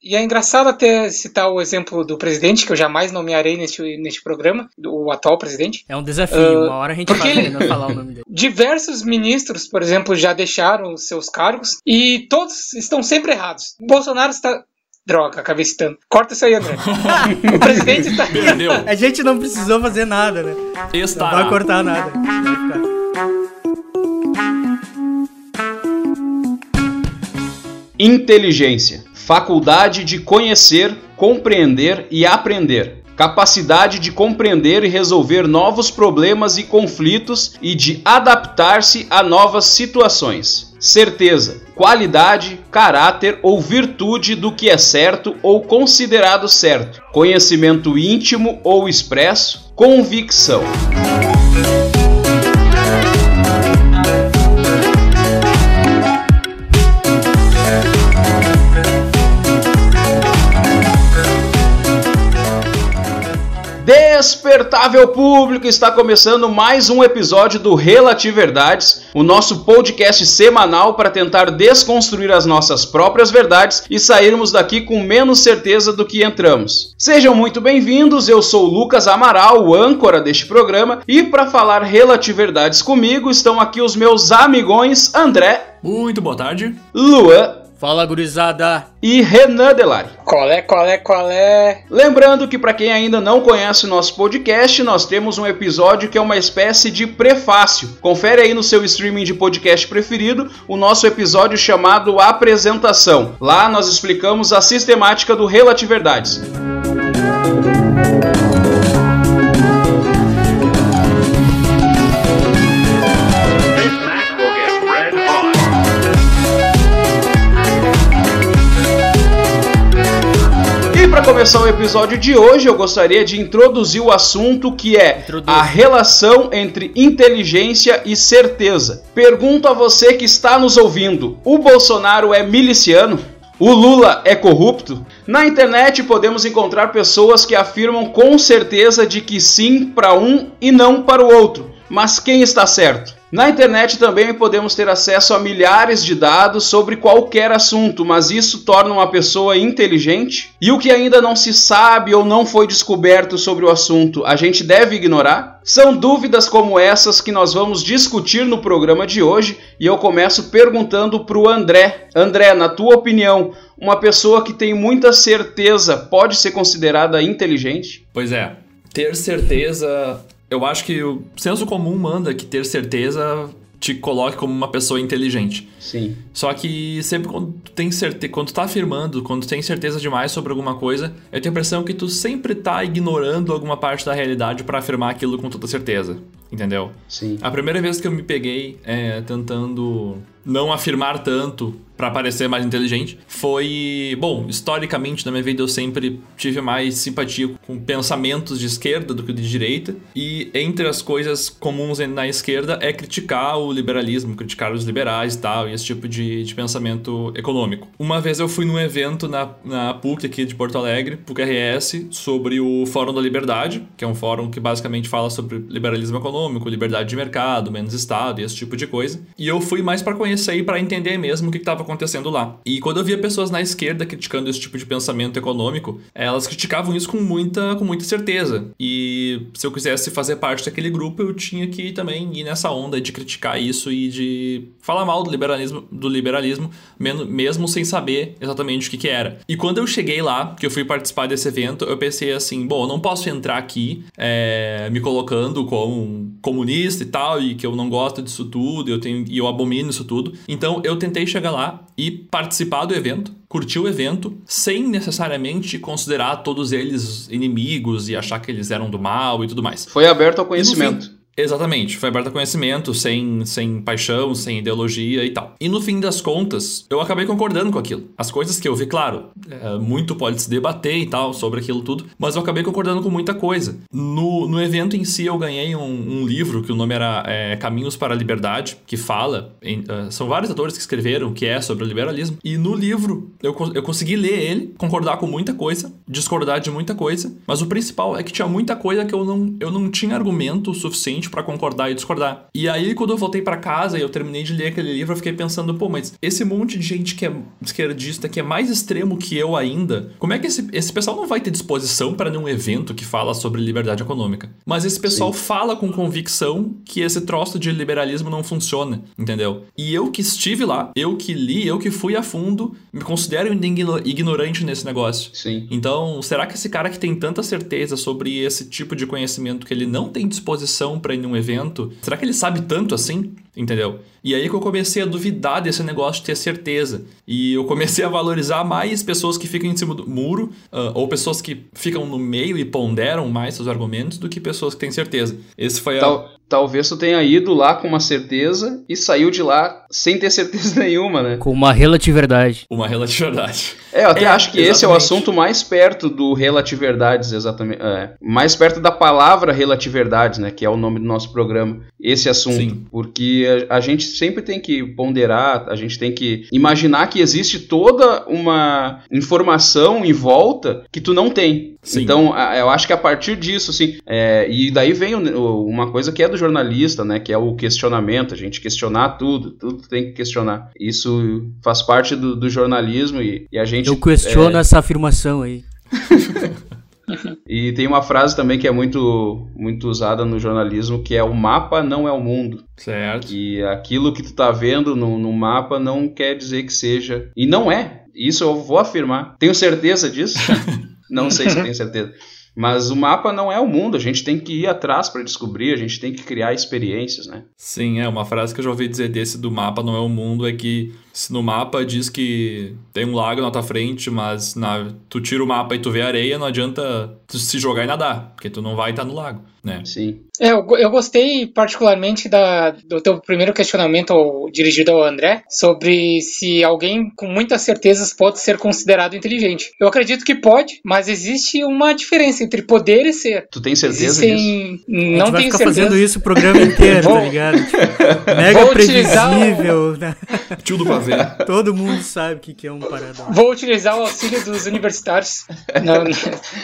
E é engraçado até citar o exemplo do presidente, que eu jamais nomearei neste, neste programa, o atual presidente. É um desafio, uh, uma hora a gente vai ele... falar o nome dele. Diversos ministros, por exemplo, já deixaram seus cargos e todos estão sempre errados. O Bolsonaro está. Droga, acabei citando. Corta isso aí, André. o presidente está. Perdeu. A gente não precisou fazer nada, né? Está. Não vai cortar nada. Vai ficar. Inteligência faculdade de conhecer, compreender e aprender, capacidade de compreender e resolver novos problemas e conflitos e de adaptar-se a novas situações. Certeza, qualidade, caráter ou virtude do que é certo ou considerado certo. Conhecimento íntimo ou expresso, convicção. Despertável público, está começando mais um episódio do Relativerdades, o nosso podcast semanal para tentar desconstruir as nossas próprias verdades e sairmos daqui com menos certeza do que entramos. Sejam muito bem-vindos, eu sou Lucas Amaral, o âncora deste programa, e para falar Relativerdades comigo estão aqui os meus amigões André. Muito boa tarde. Luan. Fala, gurizada! E Renan Delari. Qual é, qual é, qual é? Lembrando que para quem ainda não conhece o nosso podcast, nós temos um episódio que é uma espécie de prefácio. Confere aí no seu streaming de podcast preferido o nosso episódio chamado Apresentação. Lá nós explicamos a sistemática do Relativerdades. para começar o episódio de hoje, eu gostaria de introduzir o assunto que é Introduz. a relação entre inteligência e certeza. Pergunto a você que está nos ouvindo: o Bolsonaro é miliciano? O Lula é corrupto? Na internet podemos encontrar pessoas que afirmam com certeza de que sim para um e não para o outro. Mas quem está certo? Na internet também podemos ter acesso a milhares de dados sobre qualquer assunto, mas isso torna uma pessoa inteligente? E o que ainda não se sabe ou não foi descoberto sobre o assunto, a gente deve ignorar? São dúvidas como essas que nós vamos discutir no programa de hoje e eu começo perguntando para o André. André, na tua opinião, uma pessoa que tem muita certeza pode ser considerada inteligente? Pois é, ter certeza eu acho que o senso comum manda que ter certeza te coloque como uma pessoa inteligente. Sim. Só que sempre quando tu tem certeza, quando tu tá afirmando, quando tu tem certeza demais sobre alguma coisa, eu tenho a impressão que tu sempre tá ignorando alguma parte da realidade para afirmar aquilo com toda certeza. Entendeu? Sim. A primeira vez que eu me peguei é, tentando não afirmar tanto para parecer mais inteligente foi, bom, historicamente na minha vida eu sempre tive mais simpatia com pensamentos de esquerda do que de direita, e entre as coisas comuns na esquerda é criticar o liberalismo, criticar os liberais e tal, e esse tipo de, de pensamento econômico. Uma vez eu fui num evento na, na PUC aqui de Porto Alegre, PUC RS, sobre o Fórum da Liberdade, que é um fórum que basicamente fala sobre liberalismo econômico, liberdade de mercado, menos Estado e esse tipo de coisa. E eu fui mais para conhecer e para entender mesmo o que estava acontecendo lá. E quando eu via pessoas na esquerda criticando esse tipo de pensamento econômico, elas criticavam isso com muita, com muita certeza. E se eu quisesse fazer parte daquele grupo, eu tinha que também ir nessa onda de criticar isso e de falar mal do liberalismo, do liberalismo mesmo sem saber exatamente o que, que era. E quando eu cheguei lá, que eu fui participar desse evento, eu pensei assim: bom, eu não posso entrar aqui é, me colocando como comunista e tal, e que eu não gosto disso tudo, eu tenho, e eu abomino isso tudo. Então eu tentei chegar lá e participar do evento, curtir o evento, sem necessariamente considerar todos eles inimigos e achar que eles eram do mal e tudo mais. Foi aberto ao conhecimento. Exatamente, foi aberto a conhecimento, sem, sem paixão, sem ideologia e tal. E no fim das contas, eu acabei concordando com aquilo. As coisas que eu vi, claro, é, muito pode se debater e tal sobre aquilo tudo, mas eu acabei concordando com muita coisa. No, no evento em si, eu ganhei um, um livro que o nome era é, Caminhos para a Liberdade, que fala, em, uh, são vários autores que escreveram, que é sobre o liberalismo, e no livro eu, eu consegui ler ele, concordar com muita coisa, discordar de muita coisa, mas o principal é que tinha muita coisa que eu não, eu não tinha argumento suficiente suficiente para concordar e discordar. E aí, quando eu voltei para casa e eu terminei de ler aquele livro, eu fiquei pensando, pô, mas esse monte de gente que é esquerdista, que é mais extremo que eu ainda, como é que esse, esse pessoal não vai ter disposição para nenhum evento que fala sobre liberdade econômica? Mas esse pessoal Sim. fala com convicção que esse troço de liberalismo não funciona, entendeu? E eu que estive lá, eu que li, eu que fui a fundo, me considero ignorante nesse negócio. Sim. Então, será que esse cara que tem tanta certeza sobre esse tipo de conhecimento que ele não tem disposição para ir num evento, será que ele sabe tanto assim? Entendeu? E aí que eu comecei a duvidar desse negócio de ter certeza. E eu comecei a valorizar mais pessoas que ficam em cima do muro, uh, ou pessoas que ficam no meio e ponderam mais seus argumentos, do que pessoas que têm certeza. Esse foi Tal. Talvez tu tenha ido lá com uma certeza e saiu de lá sem ter certeza nenhuma, né? Com uma relatividade. Uma relatividade. É, eu até é, acho que exatamente. esse é o assunto mais perto do relatividades, exatamente. É, mais perto da palavra relatividades, né? Que é o nome do nosso programa. Esse assunto. Sim. Porque a, a gente sempre tem que ponderar, a gente tem que imaginar que existe toda uma informação em volta que tu não tem. Sim. Então, eu acho que a partir disso, assim, é, e daí vem uma coisa que é do jornalista, né, que é o questionamento, a gente questionar tudo, tudo tem que questionar. Isso faz parte do, do jornalismo e, e, a gente... Eu questiono é... essa afirmação aí. e tem uma frase também que é muito, muito usada no jornalismo, que é o mapa não é o mundo. Certo. E aquilo que tu tá vendo no, no mapa não quer dizer que seja. E não é. Isso eu vou afirmar. Tenho certeza disso. não sei se tenho certeza. Mas o mapa não é o mundo, a gente tem que ir atrás para descobrir, a gente tem que criar experiências, né? Sim, é uma frase que eu já ouvi dizer desse do mapa não é o mundo é que se no mapa diz que tem um lago na tua frente, mas na, tu tira o mapa e tu vê areia, não adianta tu se jogar e nadar, porque tu não vai estar no lago, né? Sim. É, eu, eu gostei particularmente da, do teu primeiro questionamento ao, dirigido ao André sobre se alguém com muitas certezas pode ser considerado inteligente. Eu acredito que pode, mas existe uma diferença entre poder e ser. Tu tem certeza Existem... disso? Não tenho certeza. fazendo isso o programa inteiro, tá ligado? Tipo, mega Vou previsível. Utilizar... Né? Tio do pavê. Todo mundo sabe o que é um paradão. Vou utilizar o auxílio dos universitários. na, na,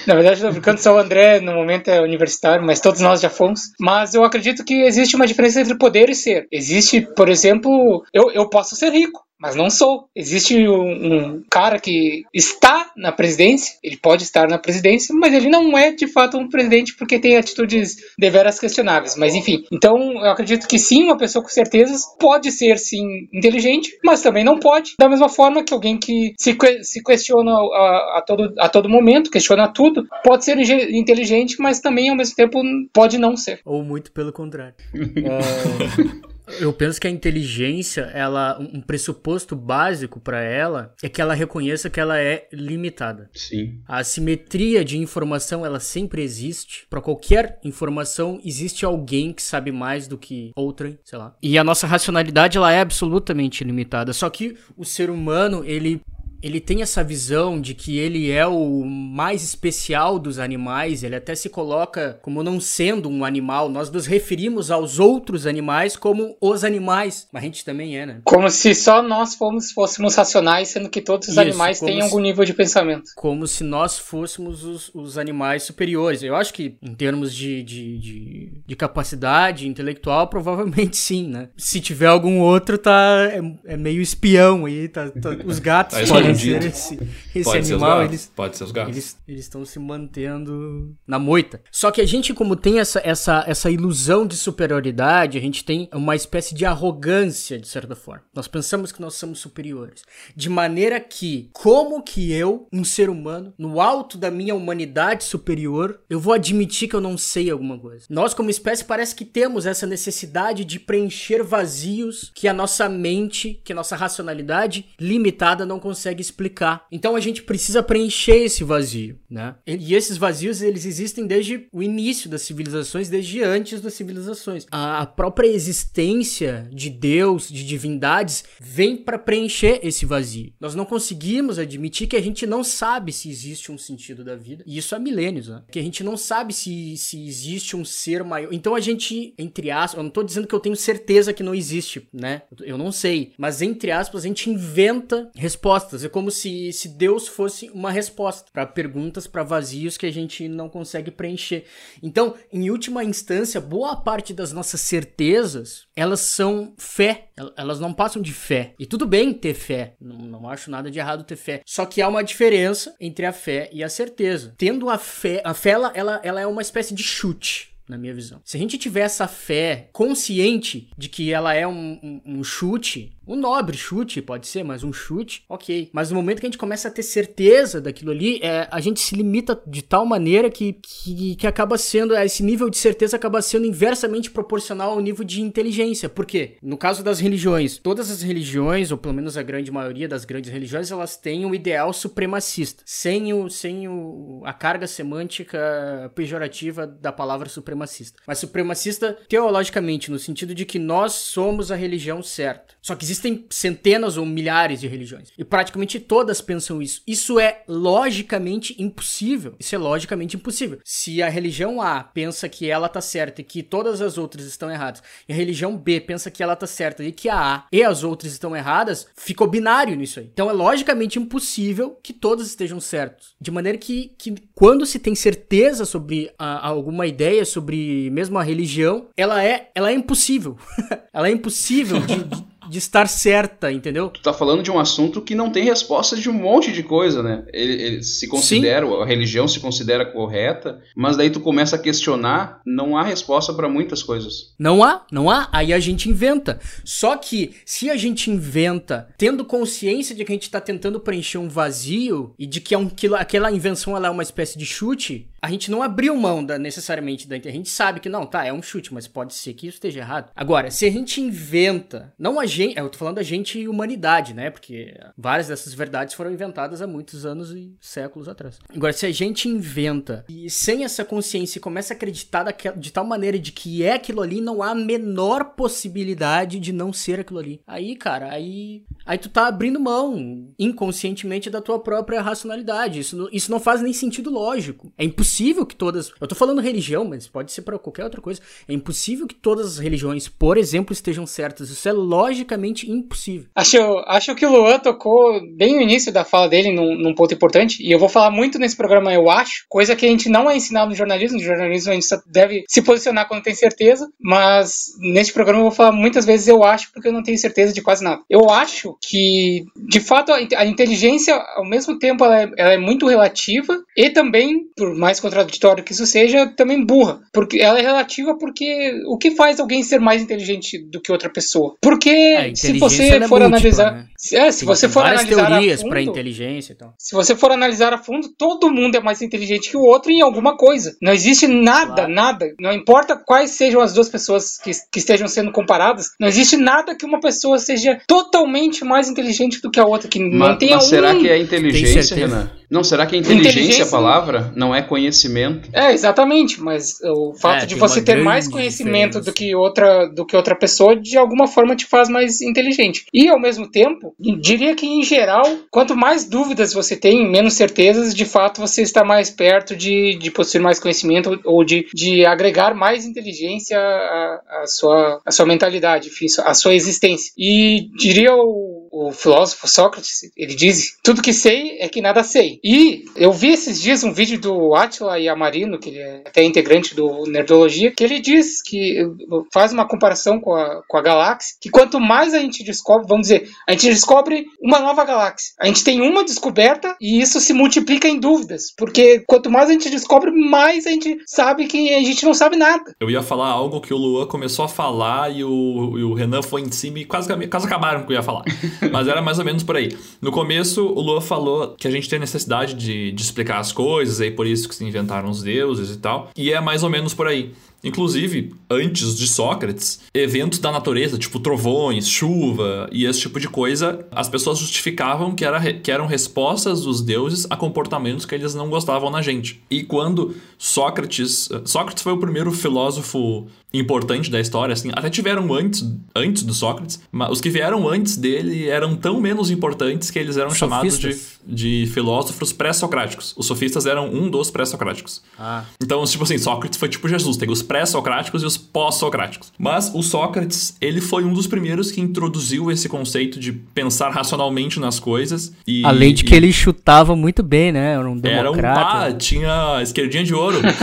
na verdade, estou brincando, só o André no momento é universitário, mas todos nós já fomos. Mas eu acredito que existe uma diferença entre poder e ser. Existe, por exemplo, eu, eu posso ser rico mas não sou. Existe um, um, cara que está na presidência, ele pode estar na presidência, mas ele não é de fato um presidente porque tem atitudes deveras questionáveis. Mas enfim, então eu acredito que sim, uma pessoa com certezas pode ser sim inteligente, mas também não pode. Da mesma forma que alguém que se, se questiona a, a, todo, a todo momento, questiona tudo, pode ser inteligente, mas também ao mesmo tempo pode não ser. Ou muito pelo contrário. é... Eu penso que a inteligência, ela, um pressuposto básico para ela é que ela reconheça que ela é limitada. Sim. A assimetria de informação, ela sempre existe. Para qualquer informação existe alguém que sabe mais do que outra, sei lá. E a nossa racionalidade ela é absolutamente limitada. Só que o ser humano, ele ele tem essa visão de que ele é o mais especial dos animais, ele até se coloca como não sendo um animal. Nós nos referimos aos outros animais como os animais, mas a gente também é, né? Como se só nós fomos, fôssemos racionais, sendo que todos os Isso, animais têm se, algum nível de pensamento. Como se nós fôssemos os, os animais superiores. Eu acho que, em termos de, de, de, de, capacidade intelectual, provavelmente sim, né? Se tiver algum outro, tá é, é meio espião aí, tá, tá os gatos podem ser esse, esse Pode animal, ser eles, Pode ser os gatos. Eles, eles estão se mantendo na moita. Só que a gente, como tem essa, essa, essa ilusão de superioridade, a gente tem uma espécie de arrogância, de certa forma. Nós pensamos que nós somos superiores. De maneira que, como que eu, um ser humano, no alto da minha humanidade superior, eu vou admitir que eu não sei alguma coisa? Nós, como espécie, parece que temos essa necessidade de preencher vazios que a nossa mente, que a nossa racionalidade limitada não consegue explicar. Então a gente precisa preencher esse vazio, né? E esses vazios eles existem desde o início das civilizações, desde antes das civilizações. A própria existência de Deus, de divindades, vem para preencher esse vazio. Nós não conseguimos admitir que a gente não sabe se existe um sentido da vida. E isso há milênios, né? Que a gente não sabe se, se existe um ser maior. Então a gente, entre aspas, eu não tô dizendo que eu tenho certeza que não existe, né? Eu não sei. Mas entre aspas, a gente inventa respostas É como se, se Deus fosse uma resposta para perguntas, para vazios que a gente não consegue preencher. Então, em última instância, boa parte das nossas certezas, elas são fé. Elas não passam de fé. E tudo bem ter fé. Não, não acho nada de errado ter fé. Só que há uma diferença entre a fé e a certeza. Tendo a fé, a fé ela, ela, ela é uma espécie de chute na minha visão. Se a gente tiver essa fé consciente de que ela é um, um, um, chute, um nobre chute, pode ser, mas um chute, ok. Mas no momento que a gente começa a ter certeza daquilo ali, é, a gente se limita de tal maneira que, que, que acaba sendo, esse nível de certeza acaba sendo inversamente proporcional ao nível de inteligência. Por quê? No caso das religiões, todas as religiões, ou pelo menos a grande maioria das grandes religiões, elas têm um ideal supremacista, sem, o, sem o, a carga semântica pejorativa da palavra supremacista. Mas supremacista teologicamente, no sentido de que nós somos a religião certa. Só que existem centenas ou milhares de religiões. E praticamente todas pensam isso. Isso é logicamente impossível. Isso é logicamente impossível. Se a religião A pensa que ela tá certa e que todas as outras estão erradas, e a religião B pensa que ela tá certa e que a A e as outras estão erradas, ficou binário nisso aí. Então é logicamente impossível que todas estejam certos. De maneira que, que quando se tem certeza sobre a, alguma ideia, sobre mesmo a religião, ela é, ela é impossível. ela é impossível de, de de estar certa, entendeu? Tu tá falando de um assunto que não tem resposta de um monte de coisa, né? Ele, ele se considera, Sim. a religião se considera correta, mas daí tu começa a questionar, não há resposta para muitas coisas. Não há, não há. Aí a gente inventa. Só que se a gente inventa tendo consciência de que a gente tá tentando preencher um vazio e de que é um, aquela invenção ela é uma espécie de chute, a gente não abriu mão da, necessariamente da A gente sabe que não, tá, é um chute, mas pode ser que isso esteja errado. Agora, se a gente inventa, não a gente, eu tô falando a gente e humanidade, né? Porque várias dessas verdades foram inventadas há muitos anos e séculos atrás. Agora, se a gente inventa e sem essa consciência começa a acreditar de tal maneira de que é aquilo ali, não há a menor possibilidade de não ser aquilo ali. Aí, cara, aí, aí tu tá abrindo mão inconscientemente da tua própria racionalidade. Isso, isso não faz nem sentido lógico. É impossível impossível que todas. Eu tô falando religião, mas pode ser para qualquer outra coisa. É impossível que todas as religiões, por exemplo, estejam certas. Isso é logicamente impossível. Acho, acho que o Luan tocou bem no início da fala dele num, num ponto importante. E eu vou falar muito nesse programa, eu acho. Coisa que a gente não é ensinado no jornalismo. No jornalismo a gente deve se posicionar quando tem certeza. Mas neste programa eu vou falar muitas vezes eu acho, porque eu não tenho certeza de quase nada. Eu acho que, de fato, a inteligência, ao mesmo tempo, ela é, ela é muito relativa e também, por mais contraditório que isso seja, também burra. Porque ela é relativa porque o que faz alguém ser mais inteligente do que outra pessoa? Porque é, se você é for é múltipla, analisar. Né? É, se você for analisar. teorias para inteligência então. Se você for analisar a fundo, todo mundo é mais inteligente que o outro em alguma coisa. Não existe nada, claro. nada. Não importa quais sejam as duas pessoas que, que estejam sendo comparadas, não existe nada que uma pessoa seja totalmente mais inteligente do que a outra. Que mas, não tenha mas um... será que é inteligência, Renan? Não, será que a inteligência, inteligência a palavra não é conhecimento? É, exatamente, mas o fato é, de você ter mais conhecimento do que, outra, do que outra pessoa, de alguma forma te faz mais inteligente. E ao mesmo tempo, diria que em geral, quanto mais dúvidas você tem, menos certezas, de fato você está mais perto de, de possuir mais conhecimento ou de, de agregar mais inteligência à, à, sua, à sua mentalidade, enfim, à sua existência. E diria o, o filósofo Sócrates, ele diz: tudo que sei é que nada sei. E eu vi esses dias um vídeo do Atila Yamarino, que ele é até integrante do Nerdologia, que ele diz que faz uma comparação com a, com a galáxia, que quanto mais a gente descobre, vamos dizer, a gente descobre uma nova galáxia. A gente tem uma descoberta e isso se multiplica em dúvidas, porque quanto mais a gente descobre, mais a gente sabe que a gente não sabe nada. Eu ia falar algo que o Luan começou a falar e o, e o Renan foi em cima e quase, quase acabaram com o que eu ia falar. Mas era mais ou menos por aí. No começo, o Luan falou que a gente tem necessidade de, de explicar as coisas, e por isso que se inventaram os deuses e tal. E é mais ou menos por aí. Inclusive, antes de Sócrates, eventos da natureza, tipo trovões, chuva e esse tipo de coisa, as pessoas justificavam que, era, que eram respostas dos deuses a comportamentos que eles não gostavam na gente. E quando Sócrates. Sócrates foi o primeiro filósofo importante da história, assim, até tiveram antes, antes do Sócrates, mas os que vieram antes dele eram tão menos importantes que eles eram chamados de, de filósofos pré-socráticos. Os sofistas eram um dos pré-socráticos. Ah. Então, tipo assim, Sócrates foi tipo Jesus, tem os pré-socráticos e os pós-socráticos. Mas o Sócrates, ele foi um dos primeiros que introduziu esse conceito de pensar racionalmente nas coisas. E, Além de e que ele chutava muito bem, né? Era um era um democrata. ah, tinha esquerdinha de ouro.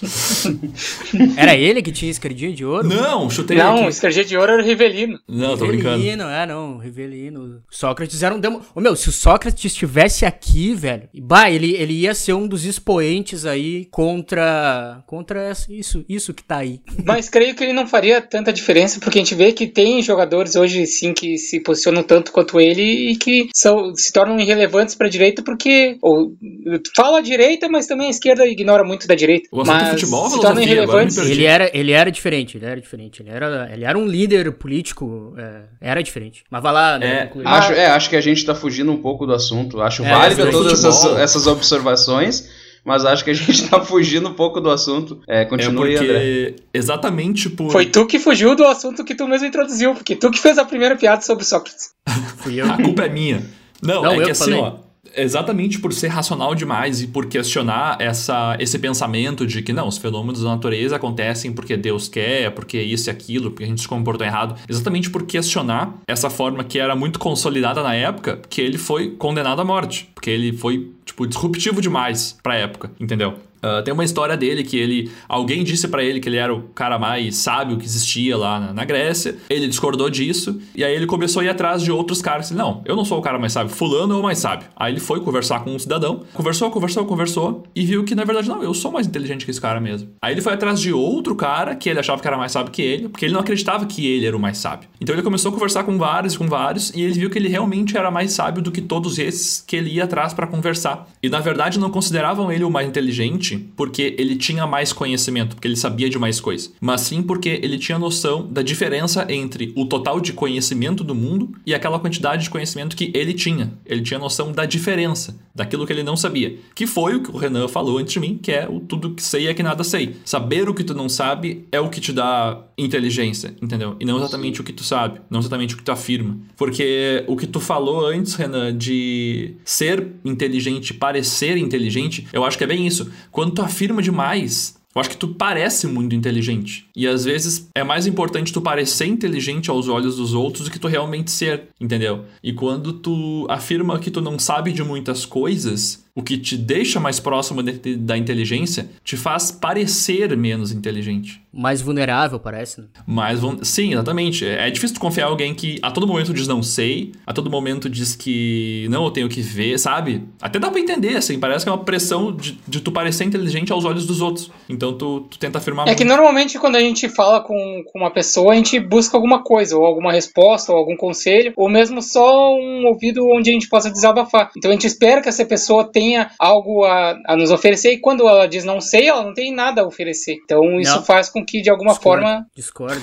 Era ele que tinha esquerdinha de ouro? Não, chutei Não, aqui. o esquerdinha de ouro era o Rivelino. Não, tô brincando. Rivelino, é, não, Rivelino. Sócrates era um demo... Ô, meu, se o Sócrates estivesse aqui, velho, bah, ele, ele ia ser um dos expoentes aí contra contra isso, isso que tá aí. Mas creio que ele não faria tanta diferença, porque a gente vê que tem jogadores hoje, sim, que se posicionam tanto quanto ele e que são, se tornam irrelevantes pra direita, porque ou, fala a direita, mas também a esquerda ignora muito da direita. O assunto é mas futebol se tornam irrelevantes. Ele era, ele era diferente, ele era diferente. Ele era, ele era um líder político, é, era diferente. Mas vai lá, né? É, acho, é, acho que a gente tá fugindo um pouco do assunto. Acho É, válida mas todas essas, essas observações, mas acho que a gente tá fugindo um pouco do assunto. É, É continue, André. porque exatamente por Foi tu que fugiu do assunto que tu mesmo introduziu, porque tu que fez a primeira piada sobre Sócrates. Fui eu. a culpa é minha. Não, Não, é eu que assim, falei. ó, exatamente por ser racional demais e por questionar essa, esse pensamento de que não, os fenômenos da natureza acontecem porque Deus quer, porque isso e aquilo, porque a gente se comportou errado. Exatamente por questionar essa forma que era muito consolidada na época, que ele foi condenado à morte. Porque ele foi, tipo, disruptivo demais pra época, entendeu? Ah, tem uma história dele que ele. Alguém disse pra ele que ele era o cara mais sábio que existia lá na, na Grécia. Ele discordou disso. E aí ele começou a ir atrás de outros caras. Ele, não, eu não sou o cara mais sábio. Fulano é o mais sábio. Aí ele foi conversar com um cidadão. Conversou, conversou, conversou. E viu que na verdade não, eu sou mais inteligente que esse cara mesmo. Aí ele foi atrás de outro cara que ele achava que era mais sábio que ele. Porque ele não acreditava que ele era o mais sábio. Então ele começou a conversar com vários com vários. E ele viu que ele realmente era mais sábio do que todos esses que ele ia atrás pra conversar. E na verdade não consideravam ele o mais inteligente porque ele tinha mais conhecimento, porque ele sabia de mais coisas, mas sim porque ele tinha noção da diferença entre o total de conhecimento do mundo e aquela quantidade de conhecimento que ele tinha. Ele tinha noção da diferença, daquilo que ele não sabia. Que foi o que o Renan falou antes de mim, que é o tudo que sei é que nada sei. Saber o que tu não sabe é o que te dá inteligência, entendeu? E não exatamente o que tu sabe, não exatamente o que tu afirma. Porque o que tu falou antes, Renan, de ser inteligente, parecer inteligente, eu acho que é bem isso. Quando tu afirma demais, eu acho que tu parece muito inteligente. E às vezes é mais importante tu parecer inteligente aos olhos dos outros do que tu realmente ser, entendeu? E quando tu afirma que tu não sabe de muitas coisas, o que te deixa mais próximo de- da inteligência te faz parecer menos inteligente. Mais vulnerável, parece, né? Mas vão. Sim, exatamente. É é difícil tu confiar em alguém que a todo momento diz não sei, a todo momento diz que não, eu tenho que ver, sabe? Até dá pra entender, assim. Parece que é uma pressão de, de tu parecer inteligente aos olhos dos outros. Então tu, tu tenta afirmar É que muito. normalmente quando a gente fala com, com uma pessoa, a gente busca alguma coisa, ou alguma resposta, ou algum conselho, ou mesmo só um ouvido onde a gente possa desabafar. Então a gente espera que essa pessoa tenha algo a, a nos oferecer, e quando ela diz não sei, ela não tem nada a oferecer. Então isso Não. faz com que de alguma Discordo, forma. Discordo.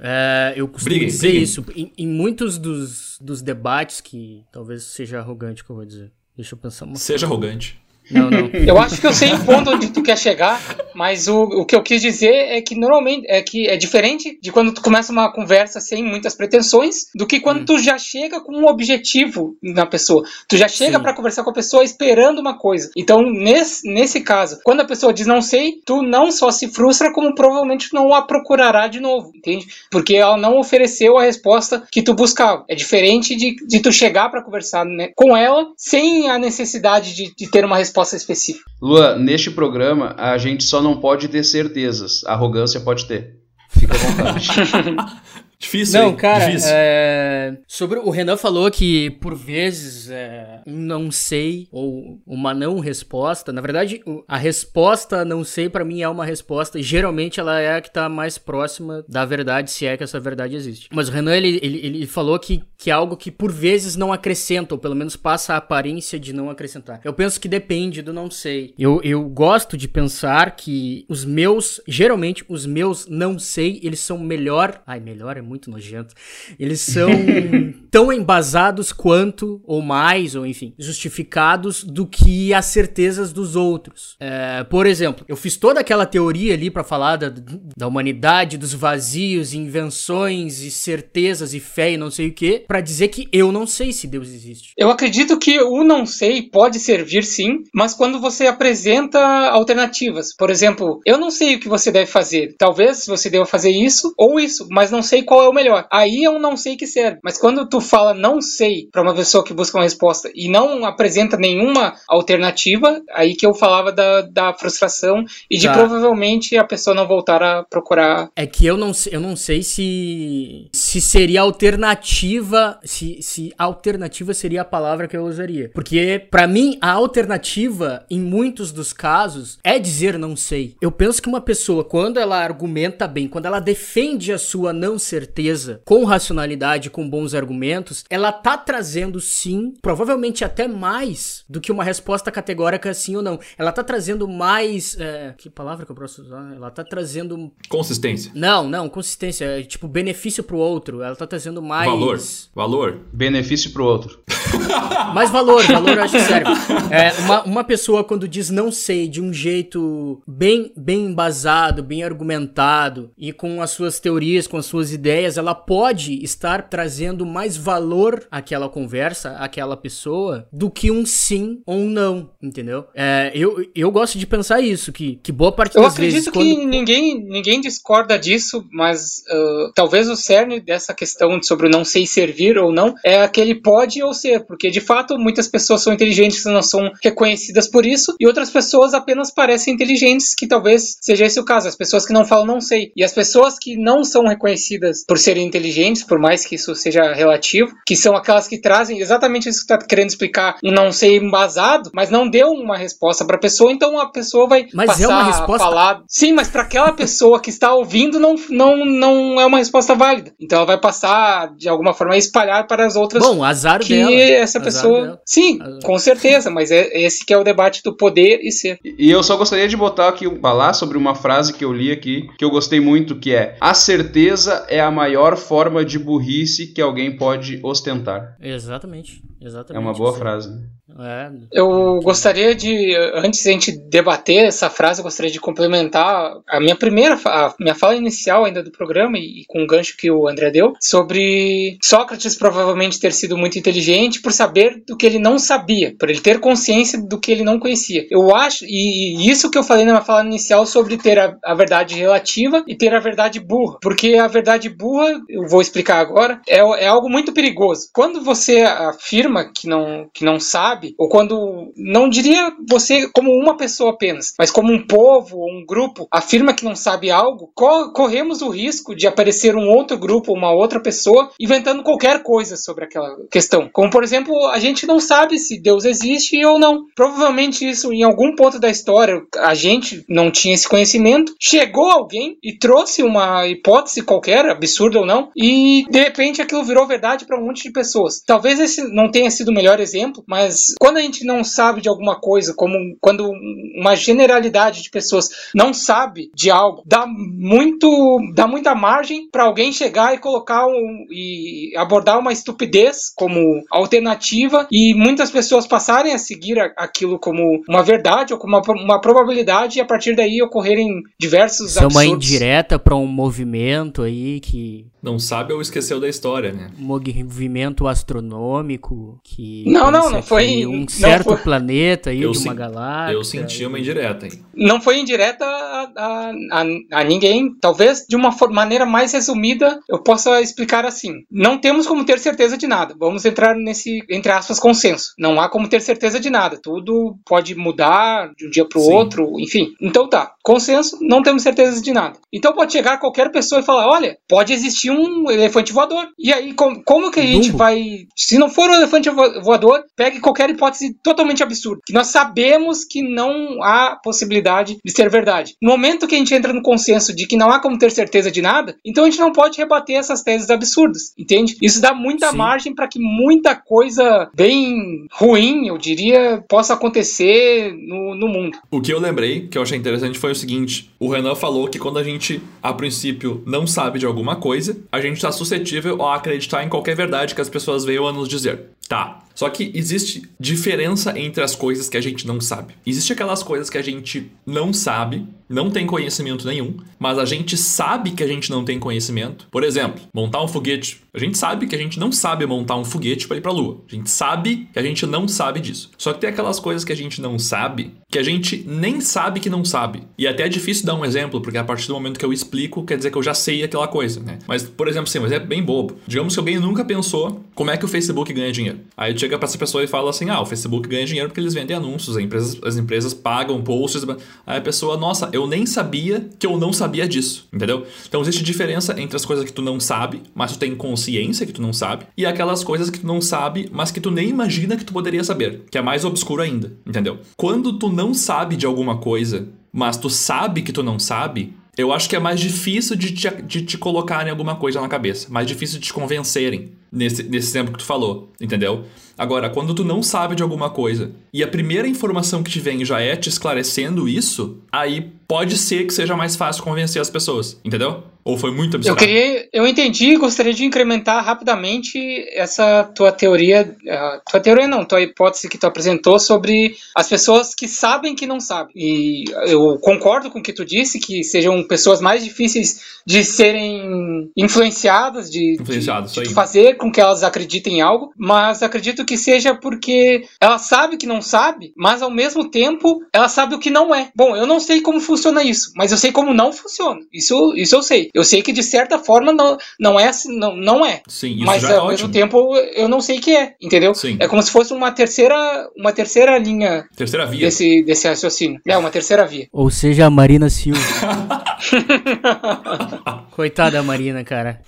É, eu costumo Briguem, dizer briguem. isso em, em muitos dos, dos debates que talvez seja arrogante que eu vou dizer. Deixa eu pensar uma Seja arrogante. Não, não. Eu acho que eu sei o ponto onde tu quer chegar, mas o, o que eu quis dizer é que normalmente é que é diferente de quando tu começa uma conversa sem muitas pretensões do que quando tu já chega com um objetivo na pessoa. Tu já chega pra conversar com a pessoa esperando uma coisa. Então, nesse, nesse caso, quando a pessoa diz não sei, tu não só se frustra, como provavelmente não a procurará de novo, entende? Porque ela não ofereceu a resposta que tu buscava. É diferente de, de tu chegar pra conversar né, com ela sem a necessidade de, de ter uma resposta específica. Lua, neste programa a gente só não pode ter certezas. A arrogância pode ter. Fica à vontade. Difícil, Não, hein? cara, Difícil. é... sobre o Renan falou que por vezes é, um não sei ou uma não resposta. Na verdade, a resposta não sei pra mim é uma resposta. e Geralmente ela é a que tá mais próxima da verdade, se é que essa verdade existe. Mas o Renan ele, ele, ele falou que, que é algo que por vezes não acrescenta ou pelo menos passa a aparência de não acrescentar. Eu penso que depende do não sei. Eu, eu gosto de pensar que os meus, geralmente os meus não sei, eles são melhor. Ai, melhor é muito nojento. Eles são tão embasados quanto, ou mais, ou enfim, justificados do que as certezas dos outros. É, por exemplo, eu fiz toda aquela teoria ali para falar da, da humanidade, dos vazios, invenções e certezas e fé e não sei o que, para dizer que eu não sei se Deus existe. Eu acredito que o não sei pode servir sim, mas quando você apresenta alternativas, por exemplo, eu não sei o que você deve fazer, talvez você deva fazer isso ou isso, mas não sei qual é o melhor. Aí um não sei que serve. Mas quando tu fala não sei para uma pessoa que busca uma resposta e não apresenta nenhuma alternativa, aí que eu falava da, da frustração e de tá. provavelmente a pessoa não voltar a procurar. É que eu não, eu não sei se se seria alternativa, se, se alternativa seria a palavra que eu usaria. Porque para mim a alternativa em muitos dos casos é dizer não sei. Eu penso que uma pessoa quando ela argumenta bem, quando ela defende a sua não certeza com racionalidade, com bons argumentos, ela tá trazendo sim, provavelmente até mais do que uma resposta categórica sim ou não. Ela tá trazendo mais. É, que palavra que eu posso usar? Ela tá trazendo. Consistência. Não, não, consistência. É, tipo, benefício pro outro. Ela tá trazendo mais. Valor. Valor. Benefício pro outro. mais valor, valor eu acho sério. É, uma, uma pessoa quando diz não sei de um jeito bem, bem embasado, bem argumentado e com as suas teorias, com as suas ideias, ela pode estar trazendo mais valor àquela conversa, àquela pessoa, do que um sim ou um não, entendeu? É, eu, eu gosto de pensar isso, que, que boa parte eu das vezes... Eu acredito que ninguém, ninguém discorda disso, mas uh, talvez o cerne dessa questão sobre o não sei servir ou não é aquele pode ou ser, porque de fato muitas pessoas são inteligentes e não são reconhecidas por isso, e outras pessoas apenas parecem inteligentes, que talvez seja esse o caso, as pessoas que não falam não sei. E as pessoas que não são reconhecidas por serem inteligentes, por mais que isso seja relativo, que são aquelas que trazem exatamente isso que tu tá querendo explicar, um não sei embasado, mas não deu uma resposta para a pessoa, então a pessoa vai mas passar é uma resposta... a falar. Sim, mas para aquela pessoa que está ouvindo não, não, não é uma resposta válida. Então ela vai passar de alguma forma a espalhar para as outras. Bom, azar que dela. essa azar pessoa. Dela. Sim, azar. com certeza, mas é esse que é o debate do poder e ser. E eu só gostaria de botar aqui falar sobre uma frase que eu li aqui que eu gostei muito que é: a certeza é a maior forma de burrice que alguém pode ostentar. Exatamente. Exatamente. É uma boa frase. Né? É. Eu gostaria de, antes de a gente debater essa frase, eu gostaria de complementar a minha primeira, a minha fala inicial ainda do programa e, com o gancho que o André deu, sobre Sócrates provavelmente ter sido muito inteligente por saber do que ele não sabia, por ele ter consciência do que ele não conhecia. Eu acho, e, isso que eu falei na minha fala inicial sobre ter a, a verdade relativa e ter a verdade burra, porque a verdade burra, eu vou explicar agora, é, é algo muito perigoso. Quando você afirma que não, que não sabe, sabe, ou quando não diria você como uma pessoa apenas, mas como um povo ou um grupo afirma que não sabe algo, corremos o risco de aparecer um outro grupo, uma outra pessoa inventando qualquer coisa sobre aquela questão. Como por exemplo, a gente não sabe se Deus existe ou não. Provavelmente isso em algum ponto da história a gente não tinha esse conhecimento, chegou alguém e trouxe uma hipótese qualquer, absurda ou não, e de repente aquilo virou verdade para um monte de pessoas. Talvez esse não tenha sido o melhor exemplo, mas quando a gente não sabe de alguma coisa, como quando uma generalidade de pessoas não sabe de algo, dá muito, dá muita margem para alguém chegar e colocar um, e abordar uma estupidez como alternativa e muitas pessoas passarem a seguir aquilo como uma verdade ou como uma, uma probabilidade e a partir daí ocorrerem diversos Isso absurdos. é uma indireta para um movimento aí que não sabe ou esqueceu da história, né? Movimento astronômico que não, não, não foi um certo foi... planeta aí eu de uma galáxia. Eu senti uma indireta aí. Não foi indireta a, a, a, a ninguém. Talvez de uma maneira mais resumida eu possa explicar assim. Não temos como ter certeza de nada. Vamos entrar nesse, entre aspas, consenso. Não há como ter certeza de nada. Tudo pode mudar de um dia para o outro, enfim. Então tá. Consenso, não temos certeza de nada. Então pode chegar qualquer pessoa e falar: olha, pode existir um elefante voador. E aí, como, como que a gente Dumbo. vai. Se não for um elefante voador, pegue qualquer hipótese totalmente absurda, que nós sabemos que não há possibilidade de ser verdade. No momento que a gente entra no consenso de que não há como ter certeza de nada, então a gente não pode rebater essas teses absurdas, entende? Isso dá muita Sim. margem para que muita coisa bem ruim, eu diria, possa acontecer no, no mundo. O que eu lembrei, que eu achei interessante, foi o seguinte: o Renan falou que quando a gente, a princípio, não sabe de alguma coisa, a gente está suscetível a acreditar em qualquer verdade que as pessoas venham a nos dizer. Tá. Só que existe diferença entre as coisas que a gente não sabe. Existe aquelas coisas que a gente não sabe, não tem conhecimento nenhum, mas a gente sabe que a gente não tem conhecimento. Por exemplo, montar um foguete. A gente sabe que a gente não sabe montar um foguete para ir para a lua. A gente sabe que a gente não sabe disso. Só que tem aquelas coisas que a gente não sabe, que a gente nem sabe que não sabe. E até é difícil dar um exemplo, porque a partir do momento que eu explico, quer dizer que eu já sei aquela coisa, né? Mas, por exemplo, sim, mas é bem bobo. Digamos que alguém nunca pensou como é que o Facebook ganha dinheiro. Aí chega para essa pessoa e fala assim: ah, o Facebook ganha dinheiro porque eles vendem anúncios, as empresas, as empresas pagam posts. Aí a pessoa, nossa, eu nem sabia que eu não sabia disso, entendeu? Então existe diferença entre as coisas que tu não sabe, mas tu tem consciência que tu não sabe, e aquelas coisas que tu não sabe, mas que tu nem imagina que tu poderia saber, que é mais obscuro ainda, entendeu? Quando tu não sabe de alguma coisa, mas tu sabe que tu não sabe, eu acho que é mais difícil de te, de te colocarem alguma coisa na cabeça, mais difícil de te convencerem nesse, nesse tempo que tu falou, entendeu? Agora, quando tu não sabe de alguma coisa e a primeira informação que te vem já é te esclarecendo isso, aí pode ser que seja mais fácil convencer as pessoas, entendeu? Ou foi muito abstrato? Eu queria, eu entendi e gostaria de incrementar rapidamente essa tua teoria, uh, tua teoria não, tua hipótese que tu apresentou sobre as pessoas que sabem que não sabem. E eu concordo com o que tu disse, que sejam pessoas mais difíceis de serem influenciadas, de, Influenciadas, de, de fazer com que elas acreditem em algo, mas acredito que seja porque ela sabe que não sabe, mas ao mesmo tempo ela sabe o que não é. Bom, eu não sei como funciona isso, mas eu sei como não funciona. Isso, isso eu sei. Eu sei que de certa forma não, não é assim, não, não é. Sim, isso mas já é ao ótimo. mesmo tempo eu não sei que é, entendeu? Sim. É como se fosse uma terceira, uma terceira linha Terceira via. desse, desse raciocínio. É, uma terceira via. Ou seja, a Marina Silva. Coitada da Marina, cara.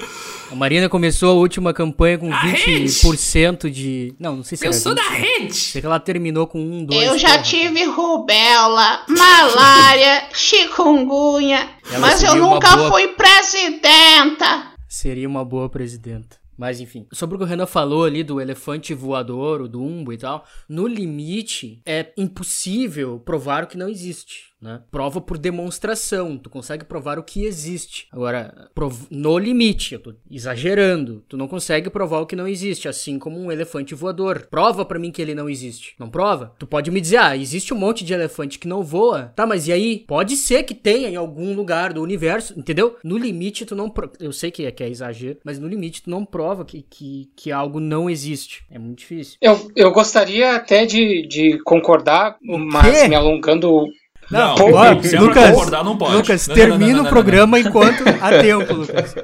A Marina começou a última campanha com 20% de. Não, não sei se Eu era sou 20. da rede. Sei que ela terminou com um, dois. Eu já porra. tive rubéola, malária, chikungunya, Ela mas eu nunca boa- fui presidenta. Seria uma boa presidenta. Mas enfim, sobre o que o Renan falou ali do elefante voador, o Dumbo e tal, no limite é impossível provar o que não existe. Né? Prova por demonstração, tu consegue provar o que existe. Agora, no limite, eu tô exagerando, tu não consegue provar o que não existe, assim como um elefante voador. Prova pra mim que ele não existe. Não prova? Tu pode me dizer, ah, existe um monte de elefante que não voa. Tá, mas e aí? Pode ser que tenha em algum lugar do universo, entendeu? No limite, tu não. pro- Eu sei que é, que é exagero, mas no limite, tu não prova que, que, que algo não existe. É muito difícil. Eu, eu gostaria até de, de concordar, mas me alongando Não, não, se é Lucas, concordar, não pode. Lucas, Não, termina não, não, o não, programa enquanto há tempo, Lucas.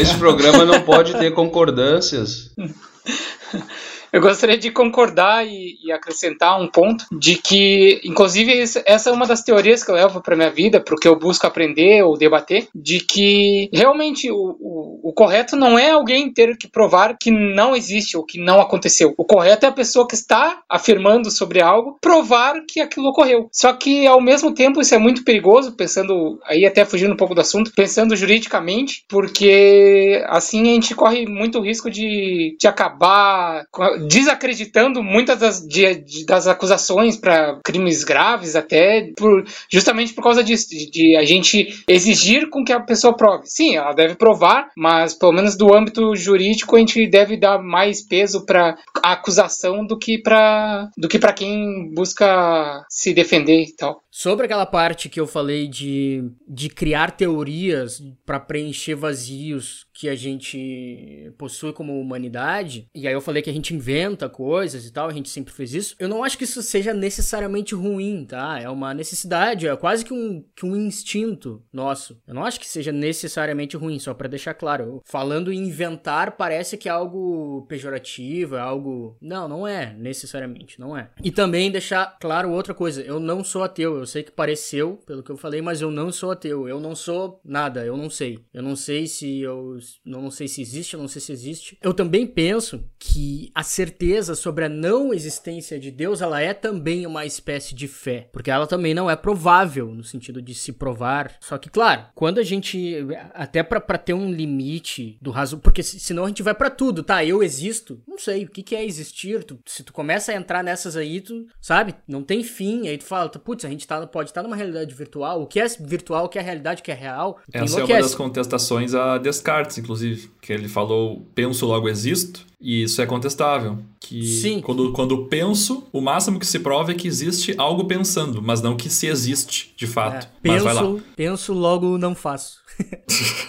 Esse programa não pode ter concordâncias. Eu gostaria de concordar e, e acrescentar um ponto de que, inclusive, essa é uma das teorias que eu levo para minha vida, porque eu busco aprender ou debater, de que realmente o, o, o correto não é alguém ter que provar que não existe ou que não aconteceu. O correto é a pessoa que está afirmando sobre algo provar que aquilo ocorreu. Só que, ao mesmo tempo, isso é muito perigoso, pensando, aí até fugindo um pouco do assunto, pensando juridicamente, porque assim a gente corre muito risco de, de acabar desacreditando muitas das, de- de- das acusações para crimes graves, até por, justamente por causa disso, de, de a gente exigir com que a pessoa prove. Sim, ela deve provar, mas pelo menos do âmbito jurídico a gente deve dar mais peso para a acusação do que para do que para quem busca se defender e tal. Sobre aquela parte que eu falei de, de criar teorias para preencher vazios que a gente possui como humanidade, e aí eu falei que a gente inventa coisas e tal, a gente sempre fez isso. Eu não acho que isso seja necessariamente ruim, tá? É uma necessidade, é quase que um, que um instinto nosso. Eu não acho que seja necessariamente ruim, só para deixar claro. Falando em inventar, parece que é algo pejorativo, é algo. Não, não é necessariamente, não é. E também deixar claro outra coisa: eu não sou ateu. Eu sei que pareceu, pelo que eu falei, mas eu não sou ateu. Eu não sou nada, eu não sei. Eu não sei se eu. não sei se existe, eu não sei se existe. Eu também penso que a certeza sobre a não existência de Deus, ela é também uma espécie de fé. Porque ela também não é provável, no sentido de se provar. Só que, claro, quando a gente. Até pra ter um limite do raso. Porque se- senão a gente vai pra tudo, tá? Eu existo. Não sei, o que, que é existir? Tu- se tu começa a entrar nessas aí, tu, sabe? Não tem fim. Aí tu fala, putz, a gente tá, pode estar numa realidade virtual, o que é virtual, o que é realidade, o que é real. Essa é uma das contestações a Descartes, inclusive, que ele falou, penso, logo existo, e isso é contestável. Que Sim. Quando, quando penso, o máximo que se prova é que existe algo pensando, mas não que se existe, de fato. É, mas vai lá. penso, penso, logo não faço.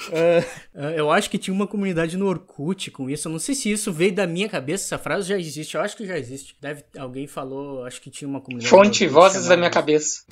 Uh, eu acho que tinha uma comunidade no Orkut com isso. Eu não sei se isso veio da minha cabeça. Essa frase já existe. Eu acho que já existe. Deve, alguém falou, acho que tinha uma comunidade. Fonte, vozes da minha cabeça.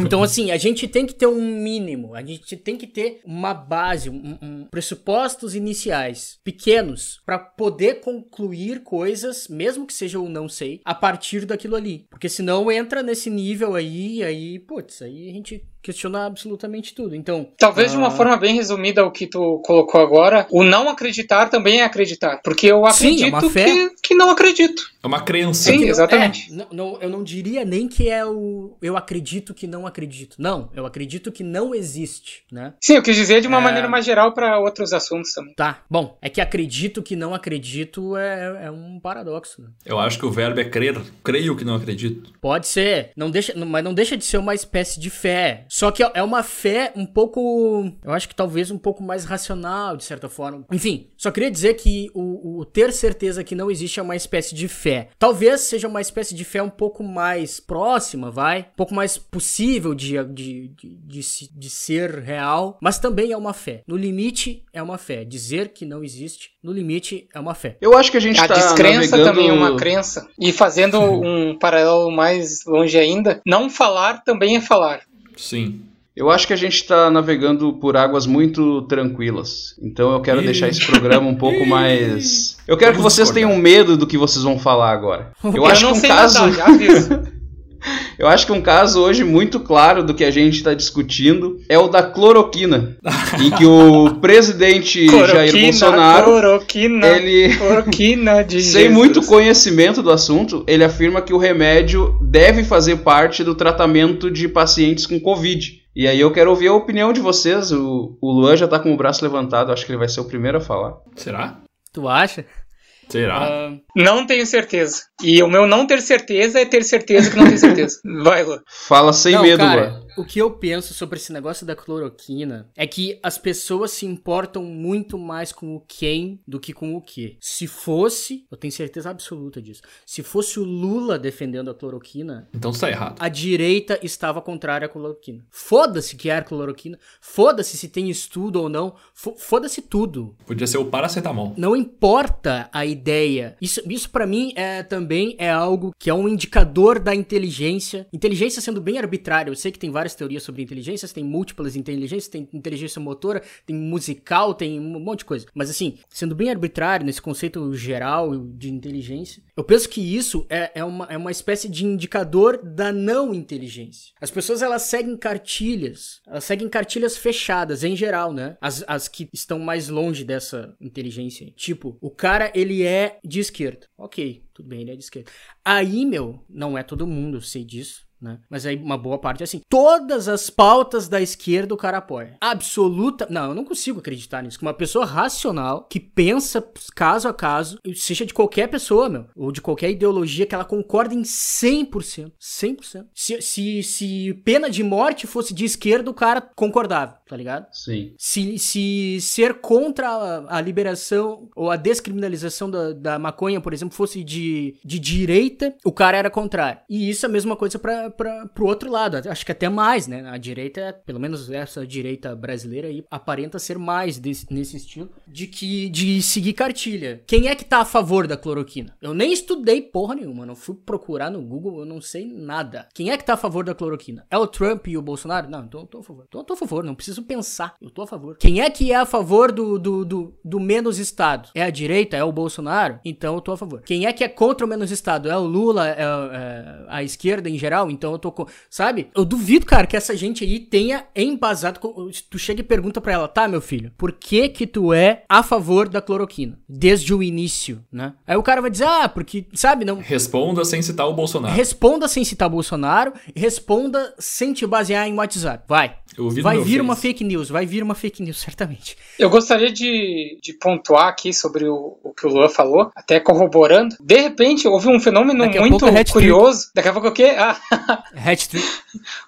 Então, assim, a gente tem que ter um mínimo. A gente tem que ter uma base, um, um pressupostos iniciais pequenos para poder concluir coisas, mesmo que seja ou não sei, a partir daquilo ali. Porque senão entra nesse nível aí, aí, putz, aí a gente questiona absolutamente tudo. Então, talvez uh... de uma forma bem resumida o que tu colocou agora, o não acreditar também é acreditar, porque eu acredito Sim, é que, que não acredito. É uma crença. Sim, exatamente. É, não, não, eu não diria nem que é o eu acredito que não acredito. Não, eu acredito que não existe, né? Sim, eu quis dizer de uma é... maneira mais geral para outros assuntos também. Tá, bom, é que acredito que não acredito é, é um paradoxo. Né? Eu acho que o verbo é crer, creio que não acredito. Pode ser, não deixa, mas não deixa de ser uma espécie de fé. Só que é uma fé um pouco, eu acho que talvez um pouco mais racional, de certa forma. Enfim, só queria dizer que o, o ter certeza que não existe é uma espécie de fé. Talvez seja uma espécie de fé um pouco mais próxima, vai? Um pouco mais possível de, de, de, de, de ser real, mas também é uma fé. No limite, é uma fé. Dizer que não existe, no limite, é uma fé. Eu acho que a gente A tá descrença navegando... também é uma crença. E fazendo um paralelo mais longe ainda, não falar também é falar. Sim. Eu acho que a gente está navegando por águas muito tranquilas. Então eu quero deixar esse programa um pouco mais. Eu quero que vocês tenham medo do que vocês vão falar agora. Eu, Eu acho não que um caso. Eu acho que um caso hoje muito claro do que a gente está discutindo é o da cloroquina. em que o presidente Jair Bolsonaro, cloroquina, ele, cloroquina de sem Jesus. muito conhecimento do assunto, ele afirma que o remédio deve fazer parte do tratamento de pacientes com Covid. E aí eu quero ouvir a opinião de vocês. O, o Luan já tá com o braço levantado, acho que ele vai ser o primeiro a falar. Será? Tu acha? Será? Ah, Não tenho certeza. E o meu não ter certeza é ter certeza que não tenho certeza. Vai, Lu. Fala sem Não, medo, cara, Luan. O que eu penso sobre esse negócio da cloroquina é que as pessoas se importam muito mais com o quem do que com o que. Se fosse, eu tenho certeza absoluta disso, se fosse o Lula defendendo a cloroquina, Então tu tá errado. a direita estava contrária à cloroquina. Foda-se que é cloroquina, foda-se se tem estudo ou não, fo- foda-se tudo. Podia ser o paracetamol. Não importa a ideia. Isso, isso para mim é também é algo que é um indicador da inteligência. Inteligência sendo bem arbitrário. Eu sei que tem várias teorias sobre inteligências, tem múltiplas inteligências, tem inteligência motora, tem musical, tem um monte de coisa. Mas assim, sendo bem arbitrário nesse conceito geral de inteligência, eu penso que isso é, é, uma, é uma espécie de indicador da não inteligência. As pessoas elas seguem cartilhas, elas seguem cartilhas fechadas em geral, né? As, as que estão mais longe dessa inteligência. Tipo, o cara ele é de esquerda. Ok, tudo bem, ele é de esquerda. Aí, meu, não é todo mundo, eu sei disso. Né? Mas aí uma boa parte é assim. Todas as pautas da esquerda o cara apoia. Absoluta. Não, eu não consigo acreditar nisso. Que uma pessoa racional que pensa caso a caso, seja de qualquer pessoa, meu, ou de qualquer ideologia, que ela concorda em 100%. 100%. Se, se, se pena de morte fosse de esquerda, o cara concordava, tá ligado? Sim. Se, se ser contra a, a liberação ou a descriminalização da, da maconha, por exemplo, fosse de, de direita, o cara era contrário. E isso é a mesma coisa para pro outro lado. Acho que até mais, né? A direita, pelo menos essa direita brasileira aí, aparenta ser mais desse, nesse estilo de que de seguir cartilha. Quem é que tá a favor da cloroquina? Eu nem estudei porra nenhuma, não fui procurar no Google, eu não sei nada. Quem é que tá a favor da cloroquina? É o Trump e o Bolsonaro? Não, então eu tô a favor. Então eu tô a favor, não preciso pensar. Eu tô a favor. Quem é que é a favor do, do, do, do menos Estado? É a direita? É o Bolsonaro? Então eu tô a favor. Quem é que é contra o menos Estado? É o Lula? É, é a esquerda em geral? Então eu tô com. Sabe? Eu duvido, cara, que essa gente aí tenha embasado. com- Tu chega e pergunta pra ela, tá, meu filho, por que que tu é a favor da cloroquina? Desde o início, né? Aí o cara vai dizer, ah, porque, sabe, não. Responda sem citar o Bolsonaro. Responda sem citar Bolsonaro, responda sem te basear em WhatsApp. Vai. Vai vir uma fake news, vai vir uma fake news, certamente. Eu gostaria de, de pontuar aqui sobre o, o que o Luan falou, até corroborando. De repente, houve um fenômeno Daqui muito é curioso. Daqui a pouco o quê? Ah, Hat-trick.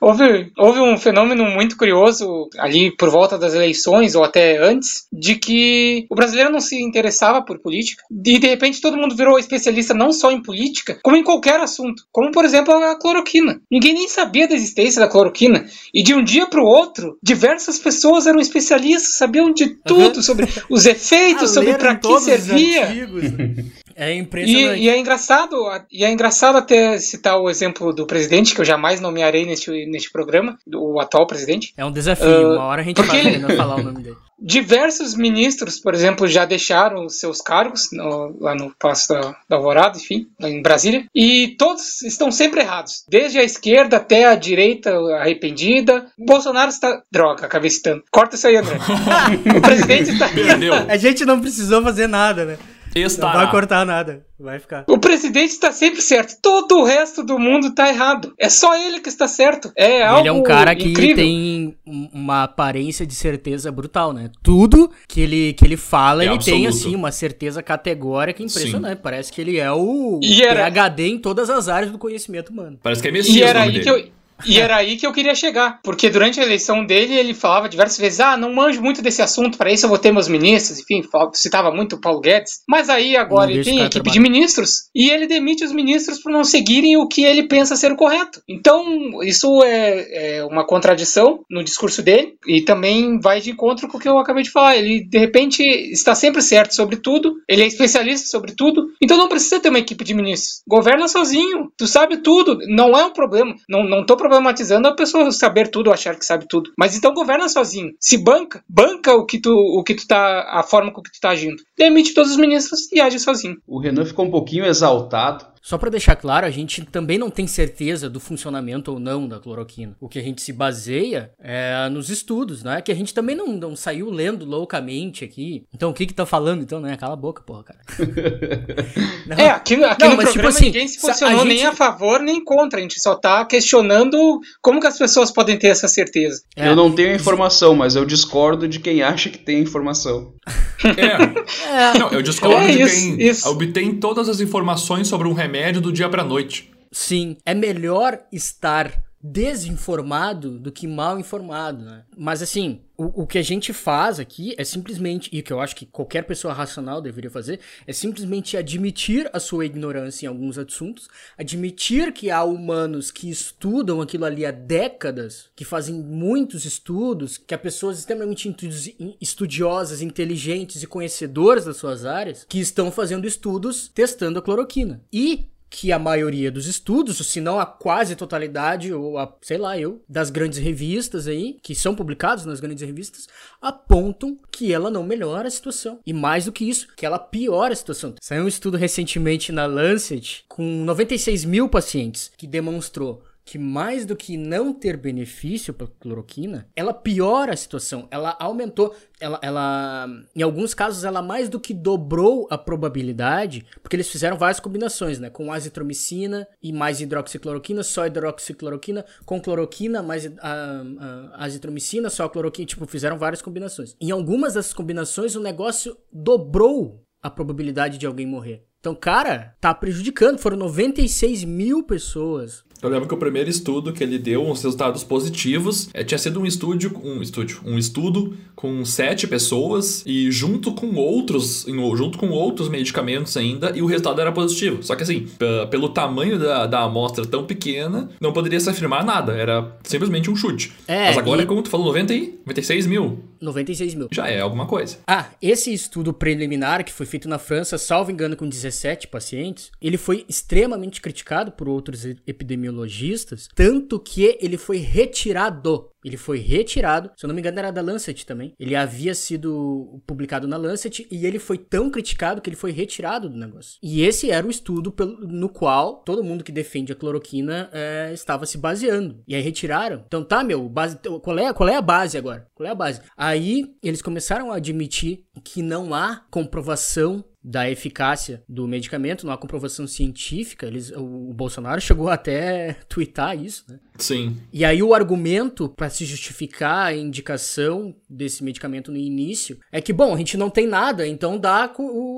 Houve, houve um fenômeno muito curioso ali por volta das eleições, ou até antes, de que o brasileiro não se interessava por política, e de repente todo mundo virou especialista não só em política, como em qualquer assunto. Como, por exemplo, a cloroquina. Ninguém nem sabia da existência da cloroquina, e de um dia para o outro, diversas pessoas eram especialistas, sabiam de tudo Uhum. sobre os efeitos, Ah, sobre para que servia. É E, impressionante. e é engraçado, e é engraçado até citar o exemplo do presidente, que eu jamais nomearei neste, neste programa, do atual presidente. É um desafio. Ah, Uma hora a gente porque vai ele- falar o nome dele. Diversos ministros, por exemplo, já deixaram os seus cargos no- lá no Palácio da, da Alvorada, enfim, lá em Brasília, e todos estão sempre errados, desde a esquerda até a direita arrependida. O Bolsonaro está. Droga, acabei citando. Corta isso aí, André. o presidente está. Perdeu. A gente não precisou fazer nada, né? Não Estará. vai cortar nada. Vai ficar. O presidente está sempre certo. Todo o resto do mundo está errado. É só ele que está certo. É algo Ele é um cara que incrível. tem um- uma aparência de certeza brutal, né? Tudo que ele, que ele fala, É ele tem, absoluto. assim, uma certeza categórica impressionante. Parece que ele é o E era- PhD em todas as áreas do conhecimento humano. Parece que é Messias E era o nome aí dele. que eu. E era aí que eu queria chegar, porque durante a eleição dele ele falava diversas vezes: ah, não manjo muito desse assunto, para isso eu vou ter meus ministros, enfim, citava muito o Paulo Guedes. Mas aí agora ele tem equipe de ministros e ele demite os ministros por não seguirem o que ele pensa ser o correto. Então, isso é, é uma contradição no discurso dele e também vai de encontro com o que eu acabei de falar. Ele, de repente, está sempre certo sobre tudo, ele é especialista sobre tudo, então não precisa ter uma equipe de ministros. Governa sozinho, tu sabe tudo, não é um problema. Não, não tô problematizando a pessoa saber tudo, achar que sabe tudo. Mas então governa sozinho. Se banca, banca o que tu, o que tu tá, a forma com que tu tá agindo. Demite todos os ministros e age sozinho. O Renan ficou um pouquinho exaltado. Só pra deixar claro, a gente também não tem certeza do funcionamento ou não da cloroquina. O que a gente se baseia é nos estudos, né? Que a gente também não, não saiu lendo loucamente aqui. Então, o que que tá falando, então, né? Cala a boca, porra, cara. Não. É, aqui, aqui Não, no mas, tipo programa assim, ninguém se posicionou a nem gente- a favor nem contra. A gente só tá questionando como que as pessoas podem ter essa certeza. É. Eu não tenho a informação, mas eu discordo de quem acha que tem a informação. É. Não, eu discordo É de isso, quem isso. obtém todas as informações sobre um remédio do dia pra noite. Sim, é melhor estar desinformado do que mal informado, né? Mas assim, o, o que a gente faz aqui é simplesmente, e o que eu acho que qualquer pessoa racional deveria fazer, é simplesmente admitir a sua ignorância em alguns assuntos, admitir que há humanos que estudam aquilo ali há décadas, que fazem muitos estudos, que há pessoas extremamente estudiosas, inteligentes e conhecedoras das suas áreas, que estão fazendo estudos testando a cloroquina. E que a maioria dos estudos, se não a quase totalidade, ou a, sei lá, eu, das grandes revistas aí, que são publicados nas grandes revistas, apontam que ela não melhora a situação. E mais do que isso, que ela piora a situação. Saiu um estudo recentemente na Lancet com 96 mil pacientes que demonstrou que mais do que não ter benefício para cloroquina, ela piora a situação. Ela aumentou, ela, ela, em alguns casos, ela mais do que dobrou a probabilidade, porque eles fizeram várias combinações, né? Com azitromicina e mais hidroxicloroquina, só hidroxicloroquina, com cloroquina, mais ah, ah, azitromicina, só cloroquina, tipo, fizeram várias combinações. Em algumas dessas combinações, o negócio dobrou a probabilidade de alguém morrer. Então, cara, tá prejudicando. Foram 96 mil pessoas Eu lembro que o primeiro estudo que ele deu uns resultados positivos é, tinha sido um estúdio, um estúdio, um estudo com sete pessoas e junto com outros, junto com outros medicamentos ainda, e o resultado era positivo. Só que assim, pelo tamanho da, da amostra tão pequena, não poderia se afirmar nada. Era simplesmente um chute. É, Mas agora, e- como tu falou, 90 e 96 mil. 96 mil. Já é alguma coisa. Ah, esse estudo preliminar que foi feito na França, salvo engano, com 17 pacientes, ele foi extremamente criticado por outros e- epidemiologistas, tanto que ele foi retirado. Ele foi retirado, se eu não me engano era da Lancet também. Ele havia sido publicado na Lancet e ele foi tão criticado que ele foi retirado do negócio. E esse era o estudo pelo- no qual todo mundo que defende a cloroquina é, estava se baseando. E aí retiraram. Então tá, meu, base, qual, é, qual é a base agora? Qual é a base? Aí eles começaram a admitir que não há comprovação da eficácia do medicamento, não há comprovação científica. Eles, o, Bolsonaro chegou até a twittar isso, né? Sim. E aí o argumento para se justificar a indicação desse medicamento no início é que, bom, a gente não tem nada, então dá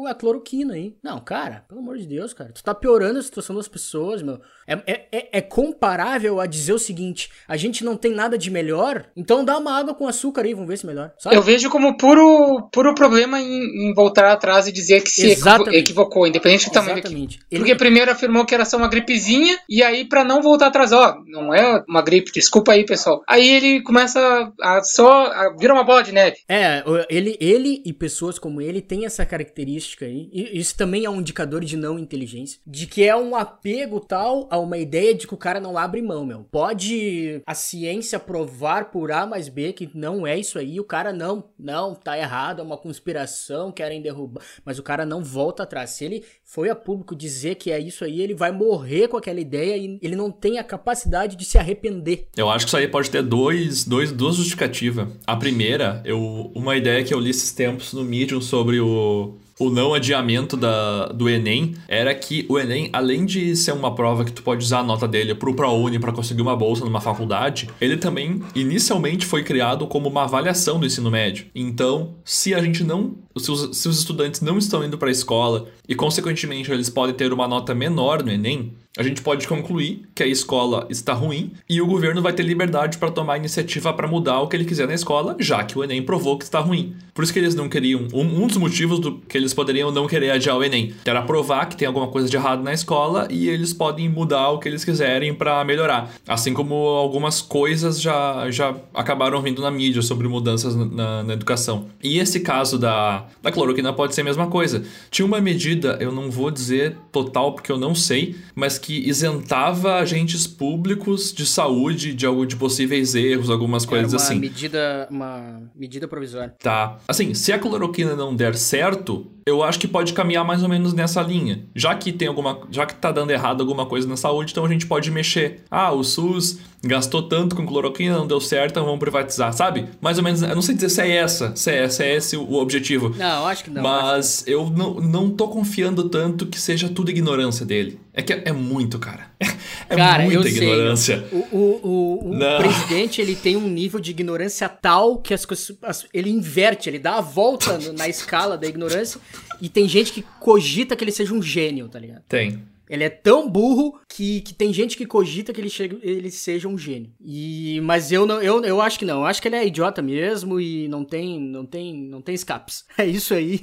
a cloroquina aí. Não, cara, pelo amor de Deus, cara, tu tá piorando a situação das pessoas, meu. É, é, é- é comparável a dizer o seguinte: a gente não tem nada de melhor, então dá uma água com açúcar aí, vamos ver se melhor. Sabe? Eu vejo como puro, puro problema em, em voltar atrás e dizer que se Exatamente. equivocou, independente do tamanho do Exatamente. equipe. Porque primeiro afirmou que era só uma gripezinha, e aí, pra não voltar atrás, ó, não é uma gripe, desculpa aí, pessoal. Aí ele começa a só. A, vira uma bola de neve. É, ele, ele e pessoas como ele têm essa característica aí. E isso também é um indicador de não inteligência. De que é um apego tal a uma ideia de que o cara não abre mão, meu. Pode a ciência provar por A mais B que não é isso aí. O cara não, não, tá errado, é uma conspiração, querem derrubar. Mas o cara não volta atrás. Se ele foi a público dizer que é isso aí, ele vai morrer com aquela ideia e ele não tem a capacidade de se arrepender. Eu acho que isso aí pode ter dois, dois, duas justificativas. A primeira, eu, uma ideia que eu li esses tempos no Medium sobre o, o não adiamento da, do Enem era que o Enem, além de ser uma prova que tu pode usar a nota dele pro ProUni para conseguir uma bolsa numa faculdade, ele também inicialmente foi criado como uma avaliação do ensino médio. Então, se a gente não. Os, se os estudantes não estão indo para a escola e, consequentemente, eles podem ter uma nota menor no Enem, a gente pode concluir que a escola está ruim e o governo vai ter liberdade para tomar iniciativa para mudar o que ele quiser na escola, já que o Enem provou que está ruim. Por isso que eles não queriam. Um, um dos motivos do que eles poderiam não querer adiar o Enem era provar que tem alguma coisa de errado na escola e eles podem mudar o que eles quiserem para melhorar. Assim como algumas coisas já, já acabaram vindo na mídia sobre mudanças na, na, na educação. E esse caso da, da cloroquina pode ser a mesma coisa. Tinha uma medida, eu não vou dizer total porque eu não sei, mas que isentava agentes públicos de saúde de, algo- de possíveis erros, algumas coisas assim. medida, uma medida provisória. Tá. Assim, se a cloroquina não der certo, eu acho que pode caminhar mais ou menos nessa linha. Já que tem alguma. Já que tá dando errado alguma coisa na saúde, então a gente pode mexer. Ah, o SUS gastou tanto com cloroquina, não deu certo, então vamos privatizar, sabe? Mais ou menos. Eu não sei dizer se é essa, se é, se é esse o objetivo. Não, acho que não. Mas eu não, não tô confiando tanto que seja tudo ignorância dele. É que é, é muito, cara. É, Cara, muita eu sei. ignorância. O, o, o, o presidente, ele tem um nível de ignorância tal que as coisas. as- ele inverte, ele dá a volta na escala da ignorância e tem gente que cogita que ele seja um gênio, tá ligado? Tem. Ele é tão burro que, que tem gente que cogita que ele, chega, ele seja um gênio. E, mas eu, não, eu, eu acho que não. Eu acho que ele é idiota mesmo e não tem, não tem, não tem escapes. É isso aí.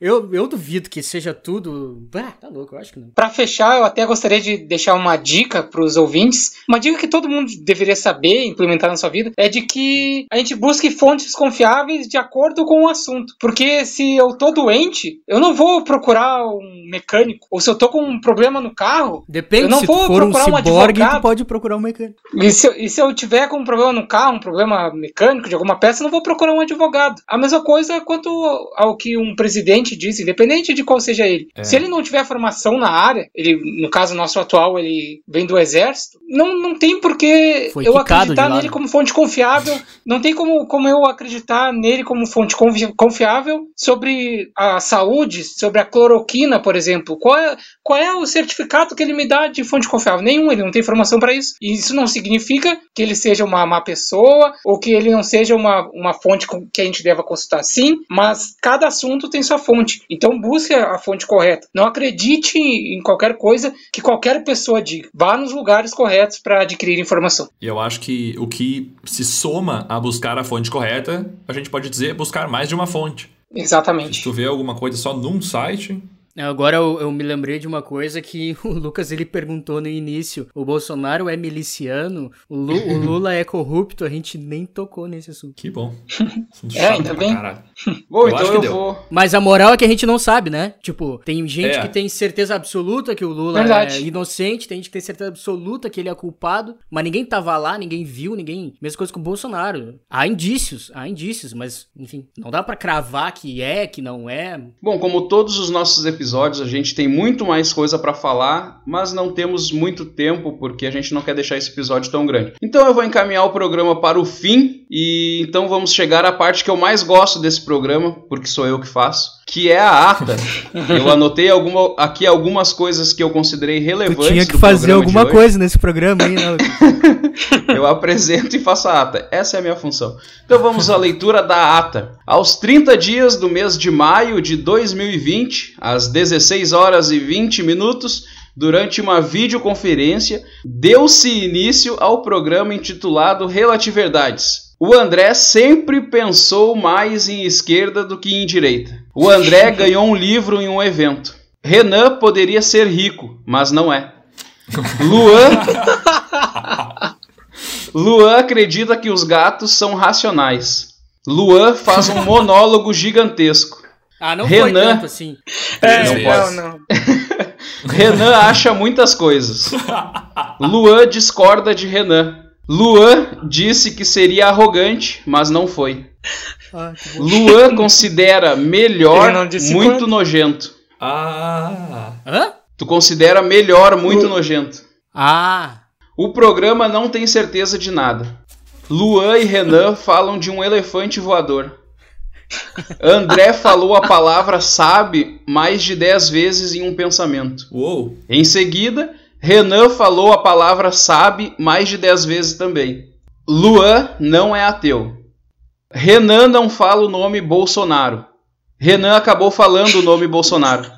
Eu, eu duvido que seja tudo. Ah, tá louco, eu acho que não. Pra fechar, eu até gostaria de deixar uma dica pros ouvintes, uma dica que todo mundo deveria saber implementar na sua vida, é de que a gente busque fontes confiáveis de acordo com o assunto. Porque se eu tô doente, eu não vou procurar um mecânico. Ou se eu tô com um problema no carro, Depende, Eu não se tu vou for procurar um ciborgue, tu advogado. pode procurar um mecânico. E se, eu- e se eu tiver com um problema no carro, um problema mecânico de alguma peça, eu não vou procurar um advogado. A mesma coisa quanto ao que um presidente disse, independente de qual seja ele. É. Se ele não tiver formação na área, ele, no caso nosso atual, ele vem do exército, não, não tem por que Foi eu acreditar nele né? como fonte confiável. Não tem como, como eu acreditar nele como fonte confi- confiável sobre a saúde, sobre a cloroquina, por exemplo. Qual é, qual é o certificado que ele me dá de fonte confiável? Nenhum, ele não tem informação para isso. E isso não significa que ele seja uma má pessoa ou que ele não seja uma, uma fonte que a gente deva consultar. Sim, mas cada assunto tem sua fonte. Então busque a fonte correta. Não acredite em qualquer coisa que qualquer pessoa diga. Vá nos lugares corretos para adquirir informação. E eu acho que o que se soma a buscar a fonte correta, a gente pode dizer buscar mais de uma fonte. Se Exatamente. tu vê alguma coisa só num site, Agora eu, eu me lembrei de uma coisa que o Lucas ele perguntou no início. O Bolsonaro é miliciano, o, Lu- o Lula é corrupto, a gente nem tocou nesse assunto. que bom. É, ainda bem. caralho. Bom, Eu então eu deu. vou. Mas a moral é que a gente não sabe, né? Tipo, tem gente É. que tem certeza absoluta que o Lula Verdade. é inocente, tem gente que tem certeza absoluta que ele é culpado, mas ninguém tava lá, ninguém viu, ninguém. Mesma coisa com o Bolsonaro. Há indícios, há indícios, mas, enfim, não dá pra cravar que é, que não é. Bom, como todos os nossos episódios, a gente tem muito mais coisa pra falar, mas não temos muito tempo porque a gente não quer deixar esse episódio tão grande. Então eu vou encaminhar o programa para o fim e então vamos chegar à parte que eu mais gosto desse programa, porque sou eu que faço, que é a ata. Eu anotei alguma, aqui algumas coisas que eu considerei relevantes. Tu tinha que do fazer alguma coisa nesse programa aí, né? Eu apresento e faço a ata. Essa é a minha função. Então vamos à leitura da ata. Aos 30 dias do mês de maio de 2020, às 16 horas e 20 minutos, durante uma videoconferência, deu-se início ao programa intitulado Relativerdades. O André sempre pensou mais em esquerda do que em direita. O André ganhou um livro em um evento. Renan poderia ser rico, mas não é. Luan Luan acredita que os gatos são racionais. Luan faz um monólogo gigantesco. Ah, não Renan. foi tanto assim. É, Não não, posso. não. Renan acha muitas coisas. Luan discorda de Renan. Luan disse que seria arrogante, mas não foi. Ah. Luan considera melhor Ele não disse muito quanto. nojento. Ah. Hã? Tu considera melhor muito nojento. Ah, O programa não tem certeza de nada. Luan e Renan falam de um elefante voador. André falou a palavra sabe mais de 10 vezes em um pensamento. Uou. Em seguida, Renan falou a palavra sabe mais de 10 vezes também. Luan não é ateu. Renan não fala o nome Bolsonaro. Renan acabou falando o nome Bolsonaro.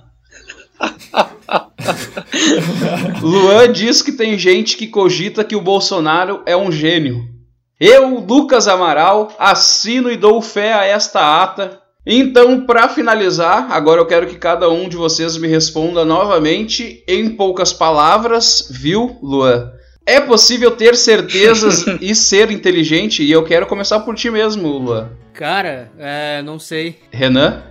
Luan diz que tem gente que cogita que o Bolsonaro é um gênio. Eu, Lucas Amaral, assino e dou fé a esta ata. Então, para finalizar, agora eu quero que cada um de vocês me responda novamente em poucas palavras, viu, Luan? É possível ter certezas e ser inteligente? E eu quero começar por ti mesmo, Luan. cara, é, não sei. Renan?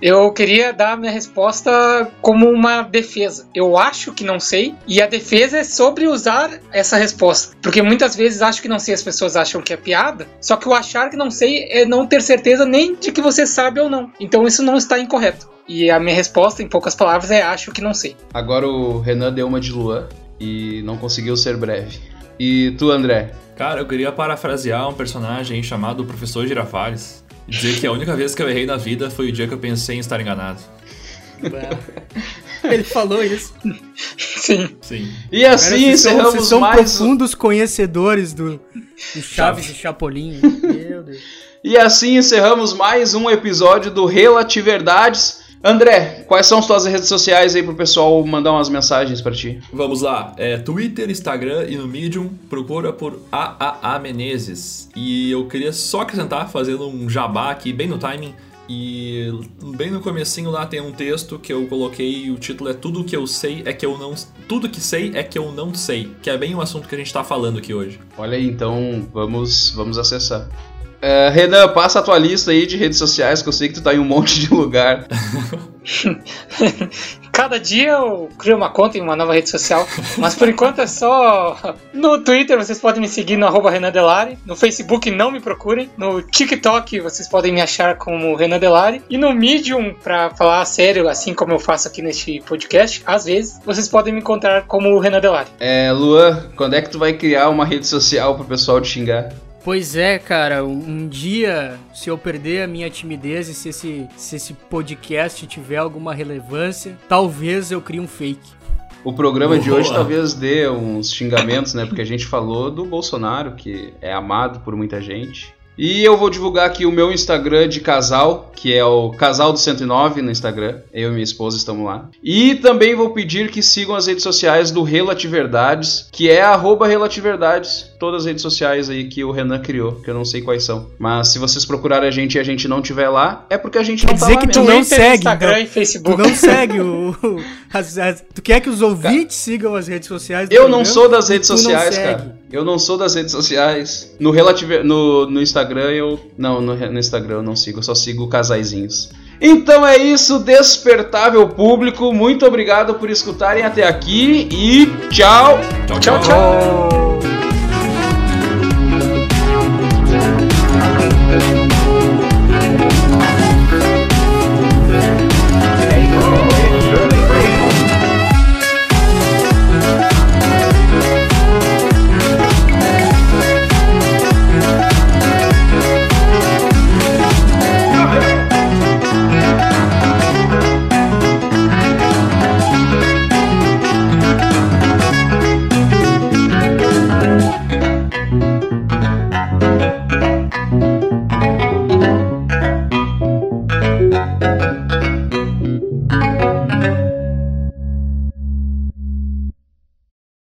Eu queria dar a minha resposta como uma defesa. Eu acho que não sei, e a defesa é sobre usar essa resposta. Porque muitas vezes acho que não sei, as pessoas acham que é piada, só que o achar que não sei é não ter certeza nem de que você sabe ou não. Então isso não está incorreto. E a minha resposta, em poucas palavras, é acho que não sei. Agora o Renan deu uma de Luan e não conseguiu ser breve. E tu, André? Cara, eu queria parafrasear um personagem chamado Professor Girafales. E dizer que a única vez que eu errei na vida foi o dia que eu pensei em estar enganado. Ele falou isso. Sim. Sim. E assim Cara, vocês são, encerramos vocês são mais. um- profundos conhecedores do, do Chaves e Chapolin. Meu Deus. E assim encerramos mais um episódio do Relativerdades. André, quais são as tuas redes sociais aí pro pessoal mandar umas mensagens pra ti? Vamos lá, é Twitter, Instagram e no Medium, procura por AAA Menezes. E eu queria só acrescentar, fazendo um jabá aqui, bem no timing, e bem no comecinho lá tem um texto que eu coloquei, e o título é Tudo que eu sei é que eu não... Tudo que sei é que eu não sei, que é bem o assunto que a gente tá falando aqui hoje. Olha aí, então vamos, vamos acessar. É, Renan, passa a tua lista aí de redes sociais, que eu sei que tu tá em um monte de lugar. Cada dia eu crio uma conta em uma nova rede social, mas por enquanto é só no Twitter vocês podem me seguir no arroba Renan Delari, no Facebook não me procurem, no TikTok vocês podem me achar como Renan Delari e no Medium, pra falar sério, assim como eu faço aqui neste podcast, às vezes vocês podem me encontrar como Renan Delari. É, Luan, quando é que tu vai criar uma rede social pro pessoal te xingar? Pois é, cara, um, dia, se eu perder a minha timidez e se esse, se esse podcast tiver alguma relevância, talvez eu crie um fake. O programa de hoje Boa. talvez dê uns xingamentos, né? Porque a gente falou do Bolsonaro, que é amado por muita gente. E eu vou divulgar aqui o meu Instagram de casal, que é o Casal do 109 no Instagram. Eu e minha esposa estamos lá. E também vou pedir que sigam as redes sociais do Relativerdades, que é arroba Relativerdades. Todas as redes sociais aí que o Renan criou, que eu não sei quais são. Mas se vocês procurarem a gente e a gente não tiver lá, é porque a gente não Quer tá dizer lá que mesmo. tu não Twitter, segue, Instagram então. e Tu Facebook. não segue o. o- as- as- tu quer que os ouvintes sigam as redes sociais do Eu não sou das redes Tu não sociais, cara. Eu não sou das redes sociais. No, relative... no, no Instagram eu. Não, no, no Instagram eu não sigo, eu só sigo casaizinhos. Então é isso, despertável público. Muito obrigado por escutarem até aqui e tchau! Tchau, Tchau, tchau!